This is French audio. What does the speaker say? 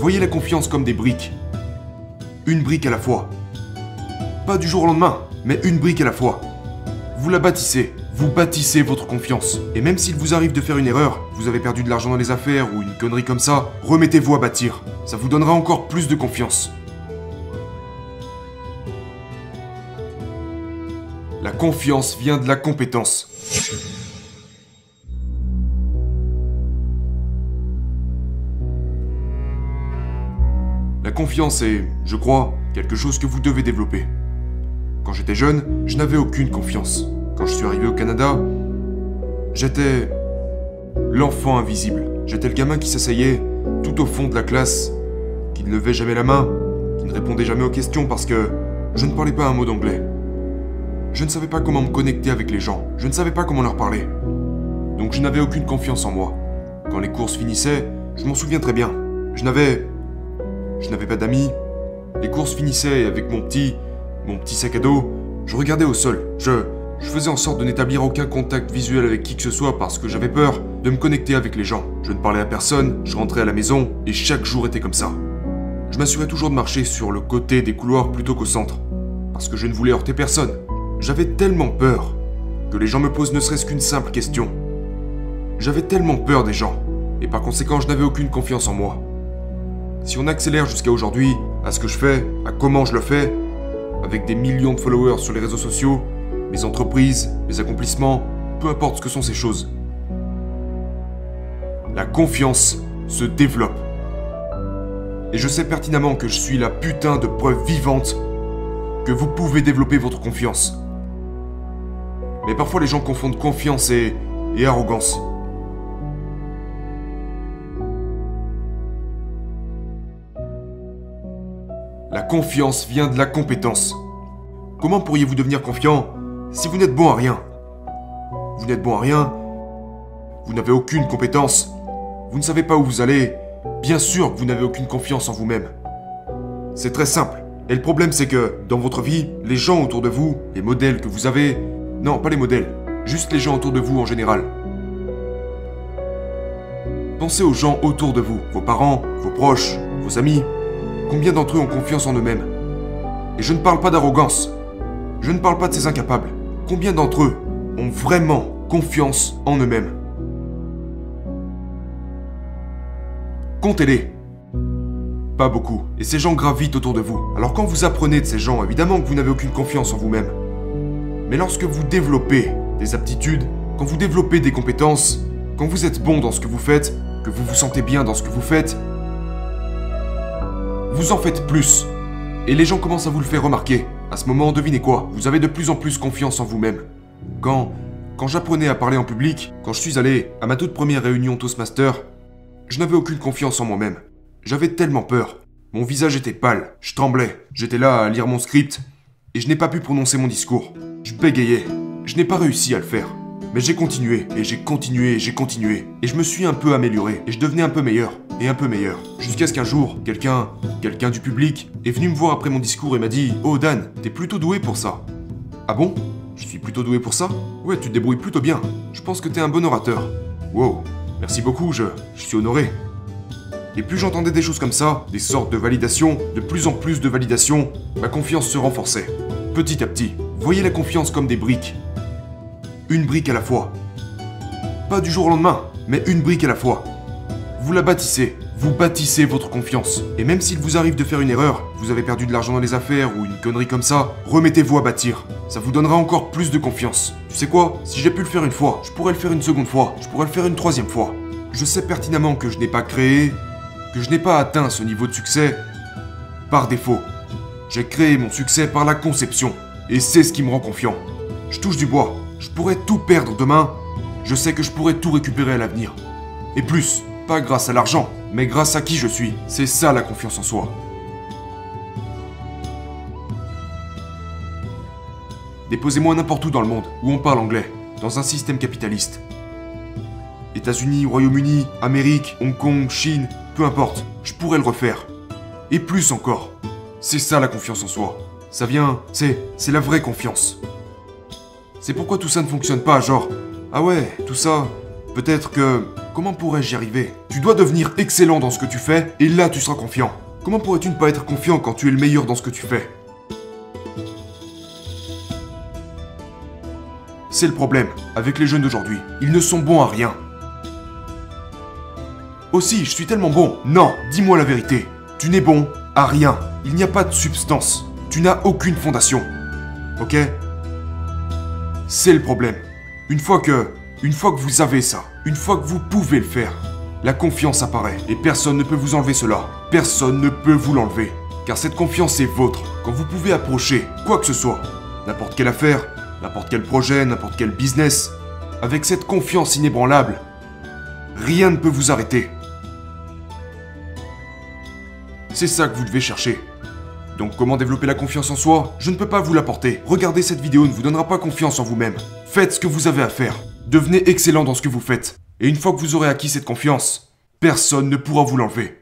Voyez la confiance comme des briques. Une brique à la fois. Pas du jour au lendemain, mais une brique à la fois. Vous la bâtissez, vous bâtissez votre confiance. Et même s'il vous arrive de faire une erreur, vous avez perdu de l'argent dans les affaires ou une connerie comme ça, remettez-vous à bâtir. Ça vous donnera encore plus de confiance. La confiance vient de la compétence. La confiance est, je crois, quelque chose que vous devez développer. Quand j'étais jeune, je n'avais aucune confiance. Quand je suis arrivé au Canada, j'étais l'enfant invisible. J'étais le gamin qui s'asseyait tout au fond de la classe, qui ne levait jamais la main, qui ne répondait jamais aux questions parce que je ne parlais pas un mot d'anglais. Je ne savais pas comment me connecter avec les gens, je ne savais pas comment leur parler. Donc je n'avais aucune confiance en moi. Quand les courses finissaient, je m'en souviens très bien. Je n'avais je n'avais pas d'amis. Les courses finissaient avec mon petit mon petit sac à dos. Je regardais au sol. Je je faisais en sorte de n'établir aucun contact visuel avec qui que ce soit parce que j'avais peur de me connecter avec les gens. Je ne parlais à personne, je rentrais à la maison et chaque jour était comme ça. Je m'assurais toujours de marcher sur le côté des couloirs plutôt qu'au centre parce que je ne voulais heurter personne. J'avais tellement peur que les gens me posent ne serait-ce qu'une simple question. J'avais tellement peur des gens et par conséquent je n'avais aucune confiance en moi. Si on accélère jusqu'à aujourd'hui, à ce que je fais, à comment je le fais, avec des millions de followers sur les réseaux sociaux, mes entreprises, mes accomplissements, peu importe ce que sont ces choses. La confiance se développe. Et je sais pertinemment que je suis la putain de preuve vivante que vous pouvez développer votre confiance. Mais parfois les gens confondent confiance et, arrogance. La confiance vient de la compétence. Comment pourriez-vous devenir confiant si vous n'êtes bon à rien? Vous n'êtes bon à rien, vous n'avez aucune compétence, vous ne savez pas où vous allez, bien sûr que vous n'avez aucune confiance en vous-même. C'est très simple. Et le problème c'est que, dans votre vie, les gens autour de vous, les modèles que vous avez, non, pas les modèles, juste les gens autour de vous en général. Pensez aux gens autour de vous, vos parents, vos proches, vos amis. Combien d'entre eux ont confiance en eux-mêmes Et je ne parle pas d'arrogance. Je ne parle pas de ces incapables. Combien d'entre eux ont vraiment confiance en eux-mêmes Comptez-les. Pas beaucoup. Et ces gens gravitent autour de vous. Alors quand vous apprenez de ces gens, évidemment que vous n'avez aucune confiance en vous-même. Mais lorsque vous développez des aptitudes, quand vous développez des compétences, quand vous êtes bon dans ce que vous faites, que vous vous sentez bien dans ce que vous faites, vous en faites plus. Et les gens commencent à vous le faire remarquer. À ce moment, devinez quoi? Vous avez de plus en plus confiance en vous-même. Quand, quand j'apprenais à parler en public, quand je suis allé à ma toute première réunion Toastmaster, je n'avais aucune confiance en moi-même. J'avais tellement peur. Mon visage était pâle, je tremblais. J'étais là à lire mon script et je n'ai pas pu prononcer mon discours. Je bégayais. Je n'ai pas réussi à le faire. Mais j'ai continué, et j'ai continué, et j'ai continué. Et je me suis un peu amélioré, et je devenais un peu meilleur, et un peu meilleur. Jusqu'à ce qu'un jour, quelqu'un, quelqu'un du public, est venu me voir après mon discours et m'a dit Oh Dan, t'es plutôt doué pour ça. Ah bon? Je suis plutôt doué pour ça? Ouais, tu te débrouilles plutôt bien. Je pense que t'es un bon orateur. Wow, merci beaucoup, je, je suis honoré. Et plus j'entendais des choses comme ça, des sortes de validations, de plus en plus de validations, ma confiance se renforçait. Petit à petit. Voyez la confiance comme des briques. Une brique à la fois. Pas du jour au lendemain, mais une brique à la fois. Vous la bâtissez, vous bâtissez votre confiance. Et même s'il vous arrive de faire une erreur, vous avez perdu de l'argent dans les affaires ou une connerie comme ça, remettez-vous à bâtir. Ça vous donnera encore plus de confiance. Tu sais quoi? Si j'ai pu le faire une fois, je pourrais le faire une seconde fois, je pourrais le faire une troisième fois. Je sais pertinemment que je n'ai pas créé, que je n'ai pas atteint ce niveau de succès par défaut. J'ai créé mon succès par la conception. Et c'est ce qui me rend confiant. Je touche du bois. Je pourrais tout perdre demain. Je sais que je pourrais tout récupérer à l'avenir. Et plus, pas grâce à l'argent, mais grâce à qui je suis. C'est ça la confiance en soi. Déposez-moi n'importe où dans le monde où on parle anglais, dans un système capitaliste. États-Unis, Royaume-Uni, Amérique, Hong Kong, Chine, peu importe, je pourrais le refaire. Et plus encore. C'est ça la confiance en soi. Ça vient, c'est, c'est la vraie confiance. C'est pourquoi tout ça ne fonctionne pas, genre, ah ouais, tout ça, Peut-être que... Comment pourrais-je y arriver? Tu dois devenir excellent dans ce que tu fais, et là tu seras confiant. Comment pourrais-tu ne pas être confiant quand tu es le meilleur dans ce que tu fais? C'est le problème avec les jeunes d'aujourd'hui. Ils ne sont bons à rien. Aussi, je suis tellement bon. Non, dis-moi la vérité. Tu n'es bon à rien. Il n'y a pas de substance. Tu n'as aucune fondation. Ok? C'est le problème. Une fois que... Une fois que vous avez ça, une fois que vous pouvez le faire, la confiance apparaît et personne ne peut vous enlever cela. Personne ne peut vous l'enlever. Car cette confiance est vôtre quand vous pouvez approcher quoi que ce soit. N'importe quelle affaire, n'importe quel projet, n'importe quel business. Avec cette confiance inébranlable, rien ne peut vous arrêter. C'est ça que vous devez chercher. Donc comment développer la confiance en soi? Je ne peux pas vous l'apporter. Regardez cette vidéo ne vous donnera pas confiance en vous-même. Faites ce que vous avez à faire. Devenez excellent dans ce que vous faites. Et une fois que vous aurez acquis cette confiance, personne ne pourra vous l'enlever.